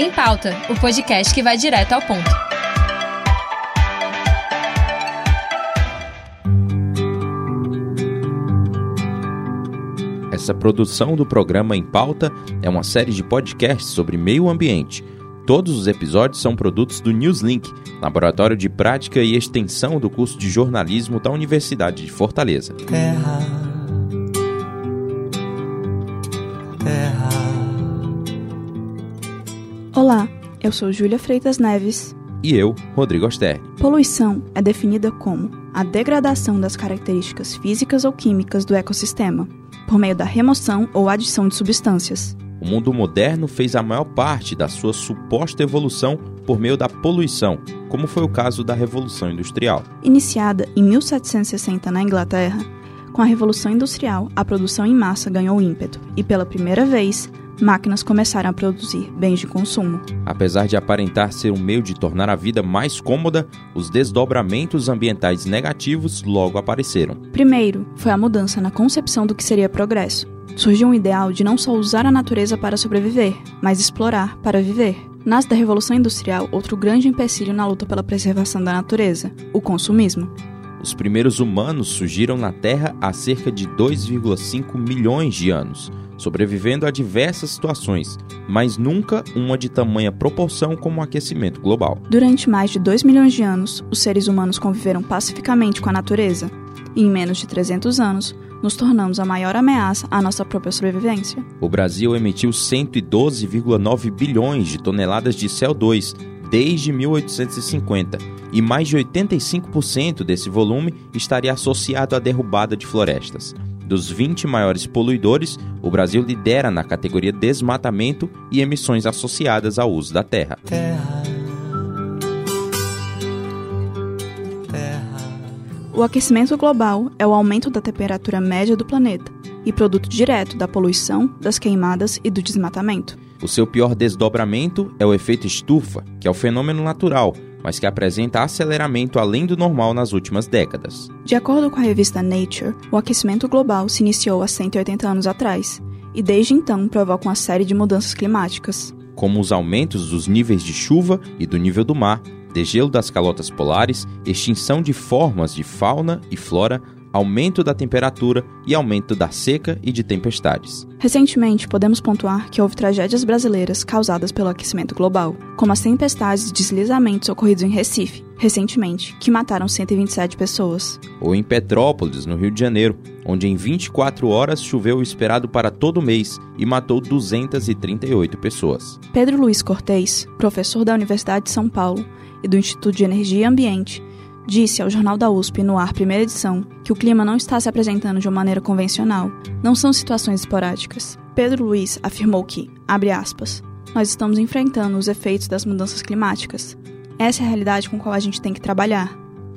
Em Pauta, o podcast que vai direto ao ponto. Essa produção do programa Em Pauta é uma série de podcasts sobre meio ambiente. Todos os episódios são produtos do Newslink, laboratório de prática e extensão do curso de jornalismo da Universidade de Fortaleza. Terra, eu sou Júlia Freitas Neves. E eu, Rodrigo Osterni. Poluição é definida como a degradação das características físicas ou químicas do ecossistema, por meio da remoção ou adição de substâncias. O mundo moderno fez a maior parte da sua suposta evolução por meio da poluição, como foi o caso da Revolução Industrial. Iniciada em 1760 na Inglaterra, com a Revolução Industrial, a produção em massa ganhou ímpeto e, pela primeira vez, máquinas começaram a produzir bens de consumo. Apesar de aparentar ser um meio de tornar a vida mais cômoda, os desdobramentos ambientais negativos logo apareceram. Primeiro, foi a mudança na concepção do que seria progresso. Surgiu um ideal de não só usar a natureza para sobreviver, mas explorar para viver. Nasce da Revolução Industrial outro grande empecilho na luta pela preservação da natureza: o consumismo. Os primeiros humanos surgiram na Terra há cerca de 2,5 milhões de anos, sobrevivendo a diversas situações, mas nunca uma de tamanha proporção como o aquecimento global. Durante mais de 2 milhões de anos, os seres humanos conviveram pacificamente com a natureza, e em menos de 300 anos, nos tornamos a maior ameaça à nossa própria sobrevivência. O Brasil emitiu 112,9 bilhões de toneladas de CO2 desde 1850, e mais de 85% desse volume estaria associado à derrubada de florestas. Dos 20 maiores poluidores, o Brasil lidera na categoria desmatamento e emissões associadas ao uso da terra. terra, terra. O aquecimento global é o aumento da temperatura média do planeta e produto direto da poluição, das queimadas e do desmatamento. O seu pior desdobramento é o efeito estufa, que é o fenômeno natural, mas que apresenta aceleramento além do normal nas últimas décadas. De acordo com a revista Nature, o aquecimento global se iniciou há 180 anos atrás e desde então provoca uma série de mudanças climáticas. como os aumentos dos níveis de chuva e do nível do mar, degelo das calotas polares, extinção de formas de fauna e flora, aumento da temperatura e aumento da seca e de tempestades. Recentemente, podemos pontuar que houve tragédias brasileiras causadas pelo aquecimento global, como as tempestades e deslizamentos ocorridos em Recife, recentemente, que mataram 127 pessoas. Ou em Petrópolis, no Rio de Janeiro, onde em 24 horas choveu o esperado para todo mês e matou 238 pessoas. Pedro Luiz Cortez, professor da Universidade de São Paulo e do Instituto de Energia e Ambiente, disse ao Jornal da USP no ar primeira edição que o clima não está se apresentando de uma maneira convencional, não são situações esporádicas. Pedro Luiz afirmou que, abre aspas, nós estamos enfrentando os efeitos das mudanças climáticas. Essa é a realidade com a qual a gente tem que trabalhar.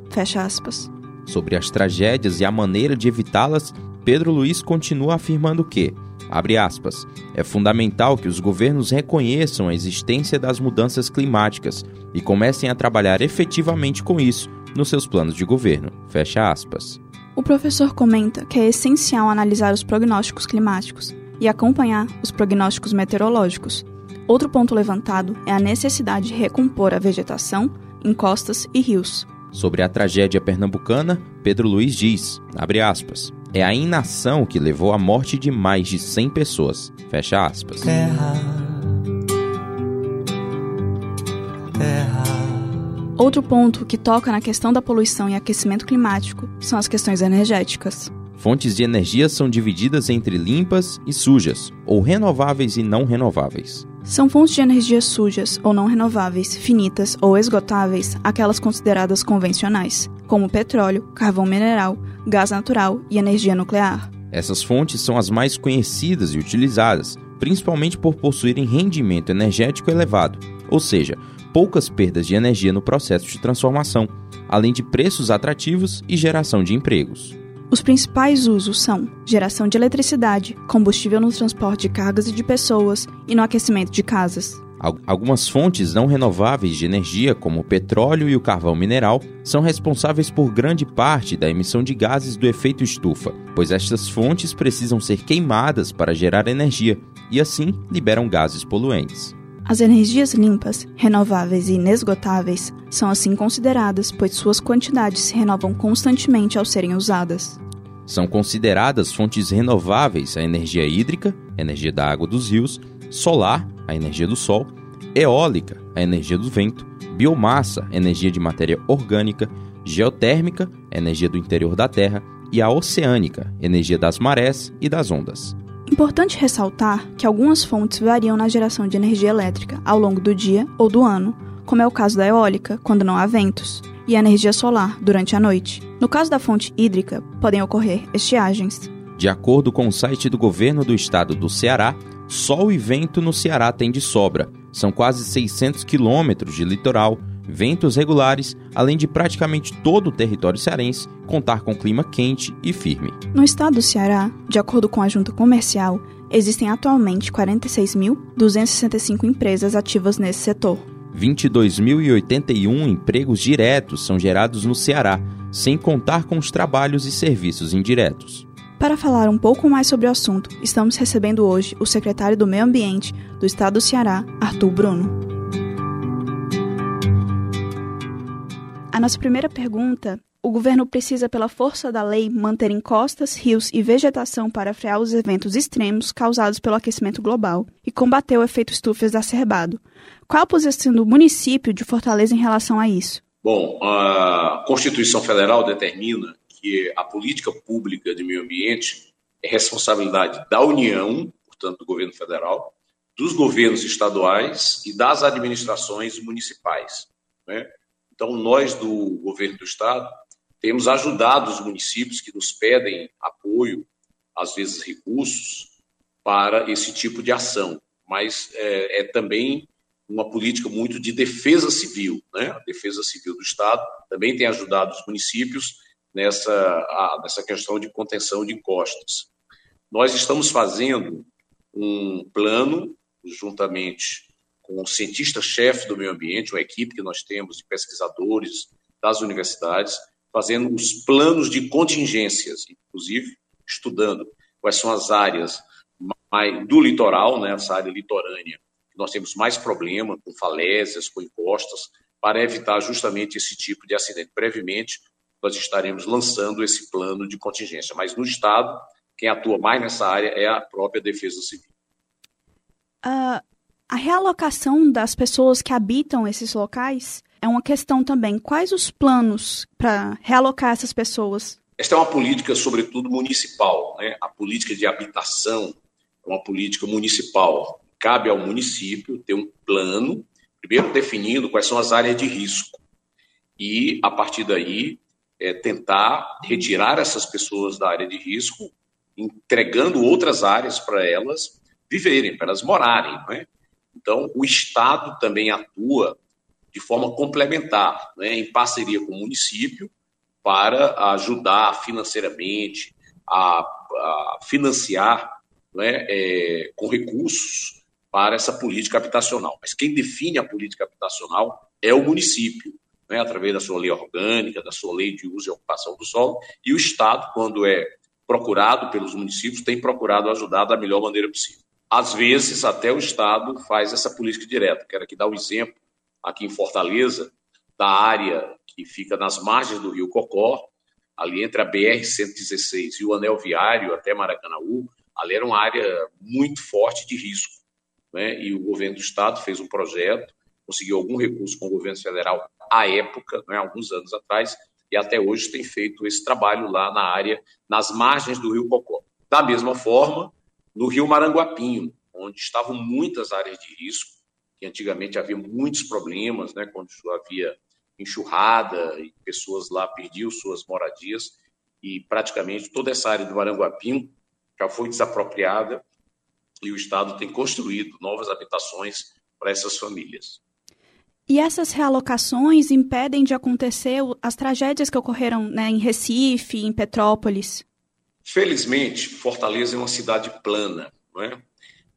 Fecha aspas. Sobre as tragédias e a maneira de evitá-las, Pedro Luiz continua afirmando que, abre aspas, é fundamental que os governos reconheçam a existência das mudanças climáticas e comecem a trabalhar efetivamente com isso nos seus planos de governo. Fecha aspas. O professor comenta que é essencial analisar os prognósticos climáticos e acompanhar os prognósticos meteorológicos. Outro ponto levantado é a necessidade de recompor a vegetação, encostas e rios. Sobre a tragédia pernambucana, Pedro Luiz diz, abre aspas, é a inação que levou à morte de mais de 100 pessoas. Fecha aspas. terra, terra, Outro ponto que toca na questão da poluição e aquecimento climático são as questões energéticas. Fontes de energia são divididas entre limpas e sujas, ou renováveis e não renováveis. São fontes de energia sujas ou não renováveis, finitas ou esgotáveis, aquelas consideradas convencionais, como petróleo, carvão mineral, gás natural e energia nuclear. Essas fontes são as mais conhecidas e utilizadas, principalmente por possuírem rendimento energético elevado, ou seja, poucas perdas de energia no processo de transformação, além de preços atrativos e geração de empregos. Os principais usos são geração de eletricidade, combustível no transporte de cargas e de pessoas e no aquecimento de casas. Al- Algumas fontes não renováveis de energia, como o petróleo e o carvão mineral, são responsáveis por grande parte da emissão de gases do efeito estufa, pois estas fontes precisam ser queimadas para gerar energia e assim liberam gases poluentes. As energias limpas, renováveis e inesgotáveis são assim consideradas, pois suas quantidades se renovam constantemente ao serem usadas. São consideradas fontes renováveis a energia hídrica, a energia da água dos rios, solar, a energia do sol, eólica, a energia do vento, biomassa, energia de matéria orgânica, geotérmica, energia do interior da Terra, e a oceânica, energia das marés e das ondas. Importante ressaltar que algumas fontes variam na geração de energia elétrica ao longo do dia ou do ano, como é o caso da eólica, quando não há ventos, e a energia solar, durante a noite. No caso da fonte hídrica, podem ocorrer estiagens. De acordo com o site do governo do estado do Ceará, sol e vento no Ceará tem de sobra. São quase 600 quilômetros de litoral, ventos regulares, além de praticamente todo o território cearense contar com clima quente e firme. No estado do Ceará, de acordo com a junta comercial, existem atualmente 46.265 empresas ativas nesse setor. 22.081 empregos diretos são gerados no Ceará, sem contar com os trabalhos e serviços indiretos. Para falar um pouco mais sobre o assunto, estamos recebendo hoje o secretário do Meio Ambiente do Estado do Ceará, Arthur Bruno. Nossa primeira pergunta: o governo precisa, pela força da lei, manter encostas, rios e vegetação para frear os eventos extremos causados pelo aquecimento global e combater o efeito estufa exacerbado. Qual a posição do município de Fortaleza em relação a isso? Bom, a Constituição Federal determina que a política pública de meio ambiente é responsabilidade da União, portanto, do governo federal, dos governos estaduais e das administrações municipais. Né? Então, nós do governo do estado temos ajudado os municípios que nos pedem apoio, às vezes recursos, para esse tipo de ação. Mas é, é também uma política muito de defesa civil. Né? A defesa civil do Estado também tem ajudado os municípios nessa, a, nessa questão de contenção de encostas. Nós estamos fazendo um plano, juntamente o cientista-chefe do meio ambiente, uma equipe que nós temos de pesquisadores das universidades, fazendo os planos de contingências, inclusive estudando quais são as áreas mais, do litoral, né, essa área litorânea, que nós temos mais problema com falésias, com encostas, para evitar justamente esse tipo de acidente. Brevemente, nós estaremos lançando esse plano de contingência. Mas no Estado, quem atua mais nessa área é a própria Defesa Civil. Uh, a realocação das pessoas que habitam esses locais é uma questão também. Quais os planos para realocar essas pessoas? Esta é uma política, sobretudo, municipal. Né? A política de habitação é uma política municipal. Cabe ao município ter um plano, primeiro definindo quais são as áreas de risco. E, a partir daí, é, tentar retirar essas pessoas da área de risco, entregando outras áreas para elas viverem, para elas morarem. Né? Então, o Estado também atua de forma complementar, né, em parceria com o município, para ajudar financeiramente, a, a financiar né, é, com recursos para essa política habitacional. Mas quem define a política habitacional é o município né, através da sua lei orgânica, da sua lei de uso e ocupação do solo, e o Estado, quando é procurado pelos municípios, tem procurado ajudar da melhor maneira possível. Às vezes, até o Estado faz essa política direta. Quero aqui dar um exemplo, aqui em Fortaleza, da área que fica nas margens do rio Cocó, ali entre a BR-116 e o anel viário até Maracanaú, ali era uma área muito forte de risco. Né? E o governo do Estado fez um projeto, conseguiu algum recurso com o governo federal à época, né, alguns anos atrás, e até hoje tem feito esse trabalho lá na área, nas margens do Rio Cocó. Da mesma forma, no Rio Maranguapinho, onde estavam muitas áreas de risco, que antigamente havia muitos problemas, né, quando havia enxurrada e pessoas lá perdiam suas moradias, e praticamente toda essa área do Maranguapinho já foi desapropriada e o Estado tem construído novas habitações para essas famílias. E essas realocações impedem de acontecer as tragédias que ocorreram né, em Recife, em Petrópolis? Felizmente, Fortaleza é uma cidade plana. Não é?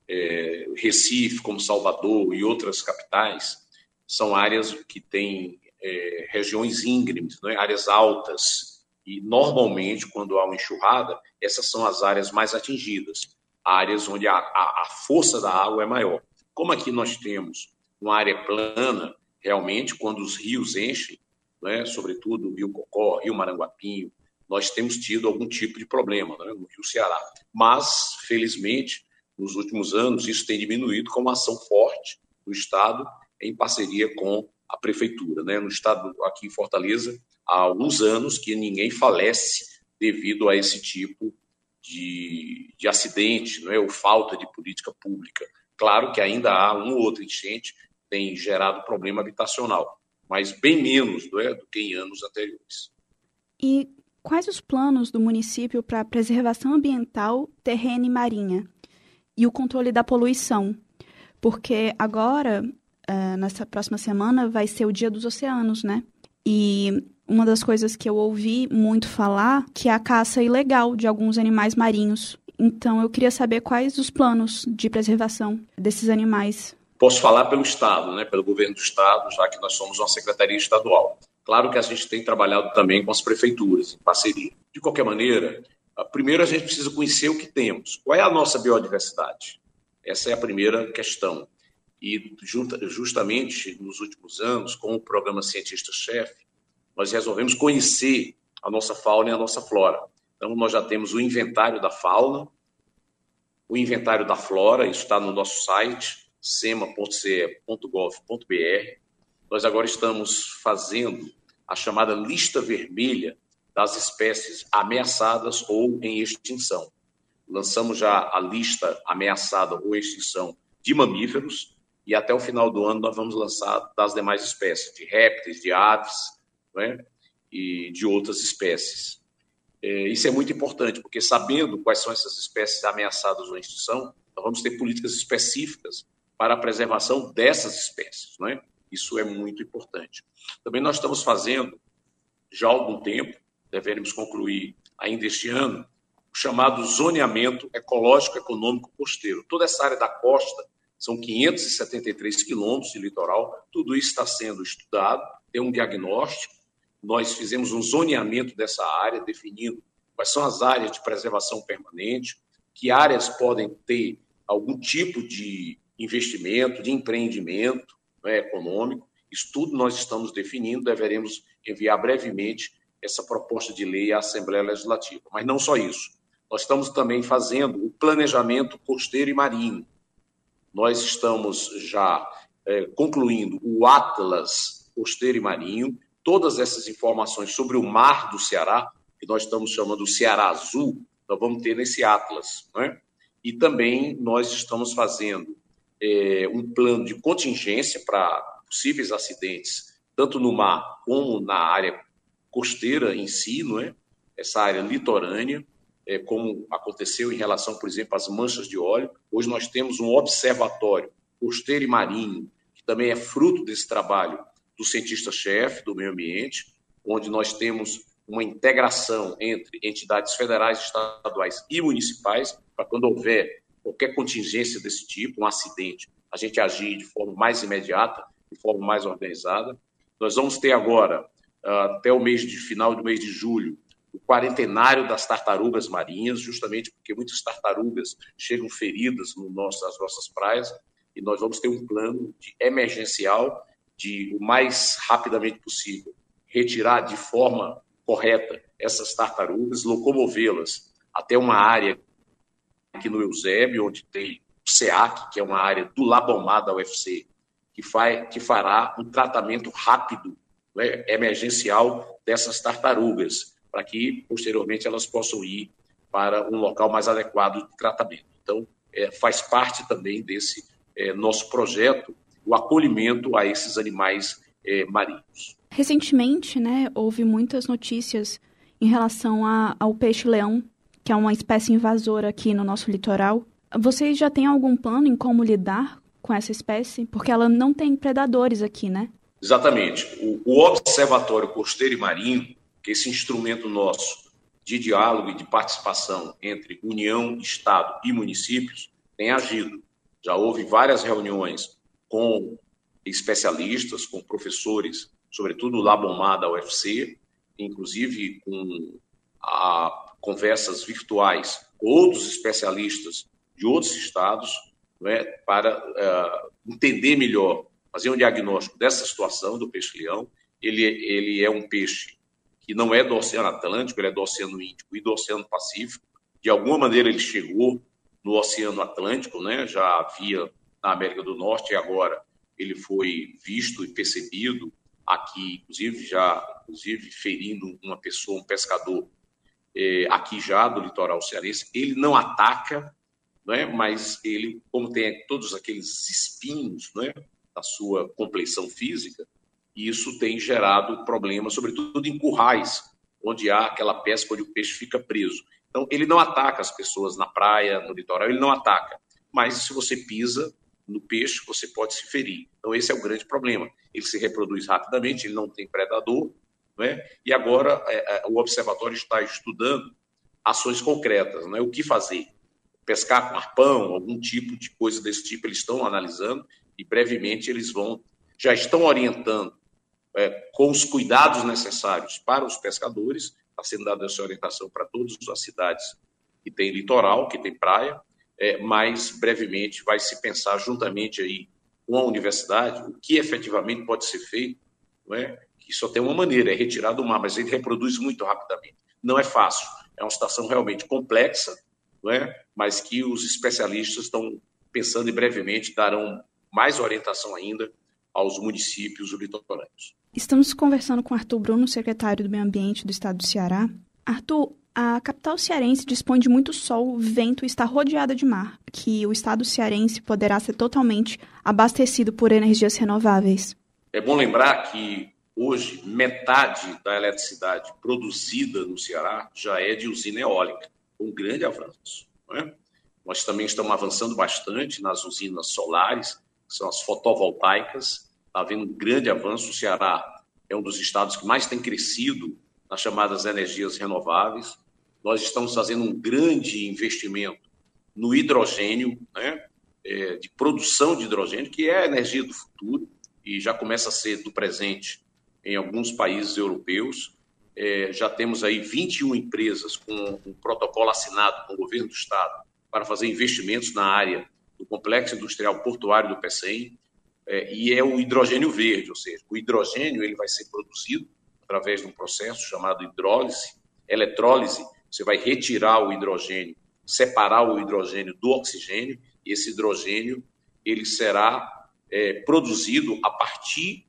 É, Recife, como Salvador e outras capitais, são áreas que têm é, regiões íngremes, é? áreas altas. E, normalmente, quando há uma enxurrada, essas são as áreas mais atingidas, áreas onde a, a, a força da água é maior. Como aqui nós temos uma área plana, realmente, quando os rios enchem, né, sobretudo o Rio Cocó, Rio Maranguapinho, nós temos tido algum tipo de problema né, no Rio Ceará. Mas, felizmente, nos últimos anos, isso tem diminuído com uma ação forte do Estado em parceria com a Prefeitura. Né? No Estado, aqui em Fortaleza, há alguns anos que ninguém falece devido a esse tipo de, de acidente, não é? ou falta de política pública. Claro que ainda há um ou outro enchente tem gerado problema habitacional, mas bem menos é, do que em anos anteriores. E quais os planos do município para a preservação ambiental, terrena e marinha e o controle da poluição? Porque agora, uh, nessa próxima semana, vai ser o Dia dos Oceanos, né? E uma das coisas que eu ouvi muito falar que é a caça ilegal de alguns animais marinhos. Então, eu queria saber quais os planos de preservação desses animais. Posso falar pelo Estado, né, pelo governo do Estado, já que nós somos uma secretaria estadual. Claro que a gente tem trabalhado também com as prefeituras, em parceria. De qualquer maneira, primeiro a gente precisa conhecer o que temos. Qual é a nossa biodiversidade? Essa é a primeira questão. E justamente nos últimos anos, com o programa Cientista-Chefe, nós resolvemos conhecer a nossa fauna e a nossa flora. Então, nós já temos o inventário da fauna, o inventário da flora, isso está no nosso site, sema.ce.gov.br. Nós agora estamos fazendo a chamada lista vermelha das espécies ameaçadas ou em extinção. Lançamos já a lista ameaçada ou extinção de mamíferos e até o final do ano nós vamos lançar das demais espécies, de répteis, de aves, né, e de outras espécies. É, isso é muito importante, porque sabendo quais são essas espécies ameaçadas ou em extinção, nós vamos ter políticas específicas para a preservação dessas espécies. Não é? Isso é muito importante. Também nós estamos fazendo, já há algum tempo, devemos concluir ainda este ano, o chamado zoneamento ecológico econômico costeiro. Toda essa área da costa são 573 quilômetros de litoral, tudo isso está sendo estudado, tem um diagnóstico, nós fizemos um zoneamento dessa área, definindo quais são as áreas de preservação permanente, que áreas podem ter algum tipo de investimento, de empreendimento né, econômico. Isso tudo nós estamos definindo, deveremos enviar brevemente essa proposta de lei à Assembleia Legislativa. Mas não só isso. Nós estamos também fazendo o planejamento costeiro e marinho. Nós estamos já é, concluindo o Atlas Costeiro e Marinho, todas essas informações sobre o mar do Ceará, que nós estamos chamando o Ceará Azul, nós vamos ter nesse Atlas. Né? E também nós estamos fazendo é, um plano de contingência para possíveis acidentes, tanto no mar como na área costeira em si, não é? essa área litorânea, é, como aconteceu em relação, por exemplo, às manchas de óleo. Hoje nós temos um observatório costeiro e marinho, que também é fruto desse trabalho do cientista-chefe do meio ambiente, onde nós temos uma integração entre entidades federais, estaduais e municipais, para quando houver qualquer contingência desse tipo, um acidente, a gente agir de forma mais imediata, de forma mais organizada. Nós vamos ter agora, ah, até o mês de final do mês de julho, o quarentenário das tartarugas marinhas, justamente porque muitas tartarugas chegam feridas no nosso, nas nossas praias, e nós vamos ter um plano de emergencial de o mais rapidamente possível retirar de forma correta essas tartarugas, locomovê-las até uma área aqui no Eusébio, onde tem o SEAC, que é uma área do Labomar da UFC, que, faz, que fará um tratamento rápido, né, emergencial dessas tartarugas, para que posteriormente elas possam ir para um local mais adequado de tratamento. Então, é, faz parte também desse é, nosso projeto o acolhimento a esses animais é, marinhos. Recentemente, né, houve muitas notícias em relação a, ao peixe-leão, que é uma espécie invasora aqui no nosso litoral. Vocês já têm algum plano em como lidar com essa espécie? Porque ela não tem predadores aqui, né? Exatamente. O, o Observatório Costeiro e Marinho, que é esse instrumento nosso de diálogo e de participação entre União, Estado e municípios, tem agido. Já houve várias reuniões com especialistas, com professores, sobretudo lá Labomar da UFC, inclusive com a, conversas virtuais com outros especialistas de outros estados, é, para uh, entender melhor, fazer um diagnóstico dessa situação do peixe-leão. Ele, ele é um peixe que não é do Oceano Atlântico, ele é do Oceano Índico e do Oceano Pacífico. De alguma maneira ele chegou no Oceano Atlântico, né? já havia na América do Norte e agora ele foi visto e percebido aqui, inclusive já inclusive ferindo uma pessoa, um pescador é, aqui já do litoral cearense. Ele não ataca, né? mas ele, como tem todos aqueles espinhos né? da sua compleição física, isso tem gerado problemas, sobretudo em currais, onde há aquela pesca onde o peixe fica preso. Então, ele não ataca as pessoas na praia, no litoral, ele não ataca. Mas se você pisa no peixe, você pode se ferir. Então, esse é o grande problema. Ele se reproduz rapidamente, ele não tem predador, né? e agora é, é, o observatório está estudando ações concretas, né? o que fazer. Pescar com arpão, algum tipo de coisa desse tipo, eles estão analisando e brevemente eles vão, já estão orientando é, com os cuidados necessários para os pescadores está sendo dada essa orientação para todas as cidades que tem litoral, que tem praia, é, mas brevemente vai se pensar juntamente aí com a universidade o que efetivamente pode ser feito, é? Que só tem uma maneira, é retirar do mar, mas ele reproduz muito rapidamente. Não é fácil, é uma situação realmente complexa, não é? mas que os especialistas estão pensando e brevemente darão mais orientação ainda aos municípios litorâneos. Estamos conversando com Arthur Bruno, secretário do Meio Ambiente do Estado do Ceará. Arthur, a capital cearense dispõe de muito sol, vento e está rodeada de mar, que o Estado cearense poderá ser totalmente abastecido por energias renováveis. É bom lembrar que hoje metade da eletricidade produzida no Ceará já é de usina eólica, um grande avanço. É? Nós também estamos avançando bastante nas usinas solares, que são as fotovoltaicas, está havendo um grande avanço. O Ceará é um dos estados que mais tem crescido nas chamadas energias renováveis. Nós estamos fazendo um grande investimento no hidrogênio, né, é, de produção de hidrogênio, que é a energia do futuro e já começa a ser do presente em alguns países europeus. É, já temos aí 21 empresas com um protocolo assinado com o governo do estado para fazer investimentos na área do complexo industrial portuário do PECEM é, e é o hidrogênio verde, ou seja, o hidrogênio ele vai ser produzido através de um processo chamado hidrólise, eletrólise. Você vai retirar o hidrogênio, separar o hidrogênio do oxigênio, e esse hidrogênio ele será é, produzido a partir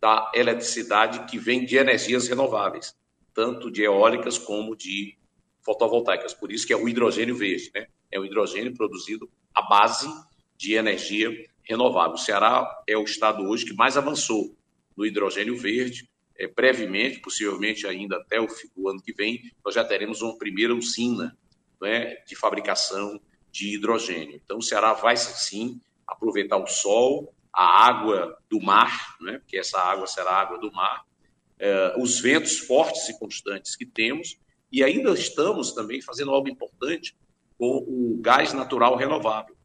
da eletricidade que vem de energias renováveis, tanto de eólicas como de fotovoltaicas. Por isso que é o hidrogênio verde, né? É o hidrogênio produzido à base de energia renovável. O Ceará é o estado hoje que mais avançou no hidrogênio verde. É, brevemente, possivelmente ainda até o, o, ano que vem, nós já teremos uma primeira usina né, de fabricação de hidrogênio. Então, o Ceará vai sim aproveitar o sol, a água do mar, né, porque essa água será água do mar, é, os ventos fortes e constantes que temos, e ainda estamos também fazendo algo importante com o gás natural renovável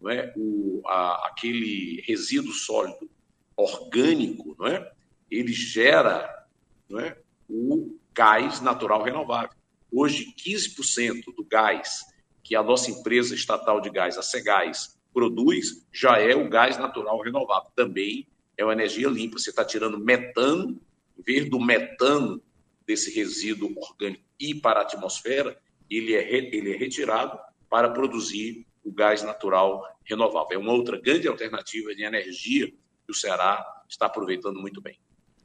não é? o, a, aquele resíduo sólido orgânico, não é? ele gera não é? o gás natural renovável. Hoje, 15% do gás que a nossa empresa estatal de gás, a Cegás, produz, já é o gás natural renovável. Também é uma energia limpa. Você está tirando metano, em vez do metano desse resíduo orgânico ir para a atmosfera, ele é, ele é retirado para produzir o gás natural renovável. É uma outra grande alternativa de energia que o Ceará está aproveitando muito bem.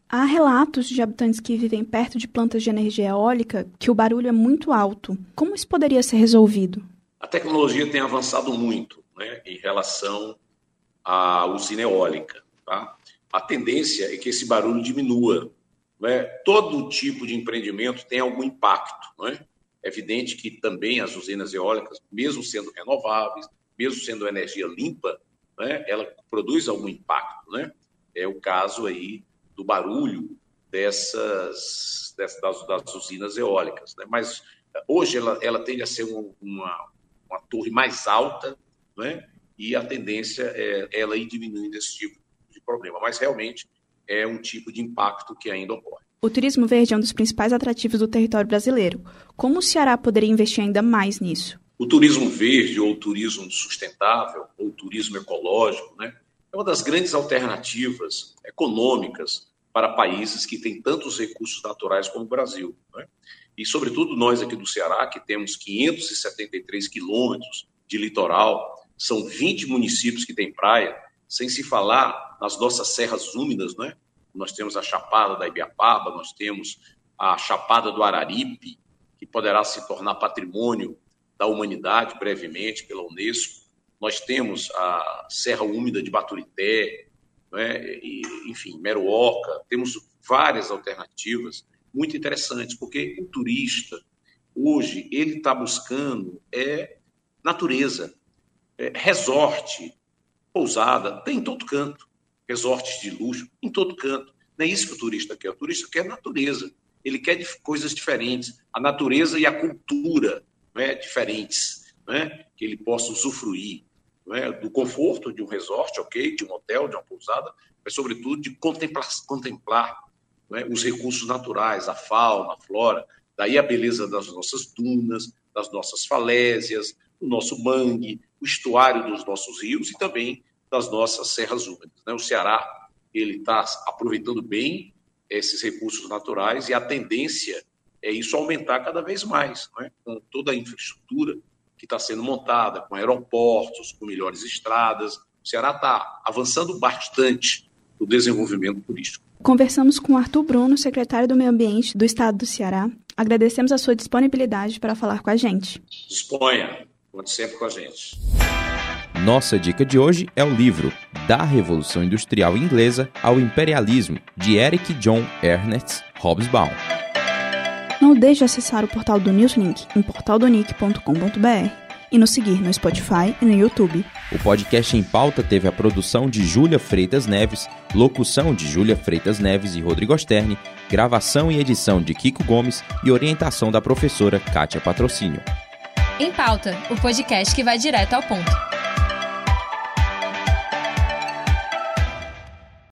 Há relatos de habitantes que vivem perto de plantas de energia eólica que o barulho é muito alto. Como isso poderia ser resolvido? A tecnologia tem avançado muito né, em relação à usina eólica. Tá? A tendência é que esse barulho diminua. Né? Todo tipo de empreendimento tem algum impacto. Não é? Evidente que também as usinas eólicas, mesmo sendo renováveis, mesmo sendo energia limpa, né, ela produz algum impacto, né? É o caso aí do barulho dessas, dessas das, das, usinas eólicas, né? Mas hoje ela, ela tende a ser uma, uma, uma torre mais alta, né? E a tendência é ela ir diminuindo esse tipo de problema. Mas realmente é um tipo de impacto que ainda ocorre. O turismo verde é um dos principais atrativos do território brasileiro. Como o Ceará poderia investir ainda mais nisso? O turismo verde ou turismo sustentável ou turismo ecológico, né, é uma das grandes alternativas econômicas para países que têm tantos recursos naturais como o Brasil. Né? E, sobretudo, nós aqui do Ceará, que temos 573 quilômetros de litoral, são 20 municípios que têm praia, sem se falar nas nossas serras úmidas, né? Nós temos a Chapada da Ibiapaba, nós temos a Chapada do Araripe, que poderá se tornar patrimônio da humanidade brevemente pela Unesco. Nós temos a Serra Úmida de Baturité, né? e, enfim, Meruoca. Temos várias alternativas muito interessantes, porque o turista, hoje, ele está buscando é natureza, é, resort, pousada, tem em todo canto. Resorts de luxo, em todo canto. Não é isso que o turista quer. O turista quer natureza. Ele quer coisas diferentes. A natureza e a cultura né, diferentes, né, que ele possa usufruir né, do conforto de um resort, ok, de um hotel, de uma pousada, mas, sobretudo, de contemplar, contemplar né, os recursos naturais, a fauna, a flora, daí a beleza das nossas dunas, das nossas falésias, o nosso mangue, o estuário dos nossos rios e também das nossas serras úmidas. Né? O Ceará ele está aproveitando bem esses recursos naturais e a tendência é isso aumentar cada vez mais, né? com toda a infraestrutura que está sendo montada, com aeroportos, com melhores estradas. O Ceará está avançando bastante no desenvolvimento turístico. Conversamos com Arthur Bruno, secretário do Meio Ambiente do Estado do Ceará. Agradecemos a sua disponibilidade para falar com a gente. Disponha, conte sempre com a gente. Nossa dica de hoje é o livro Da Revolução Industrial Inglesa ao Imperialismo, de Eric John Ernest Hobsbawm. Não deixe de acessar o portal do Newslink em portaldonic.com.br e nos seguir no Spotify e no YouTube. O podcast em pauta teve a produção de Júlia Freitas Neves, locução de Júlia Freitas Neves e Rodrigo Sterne, gravação e edição de Kiko Gomes e orientação da professora Kátia Patrocínio. Em pauta, o podcast que vai direto ao ponto.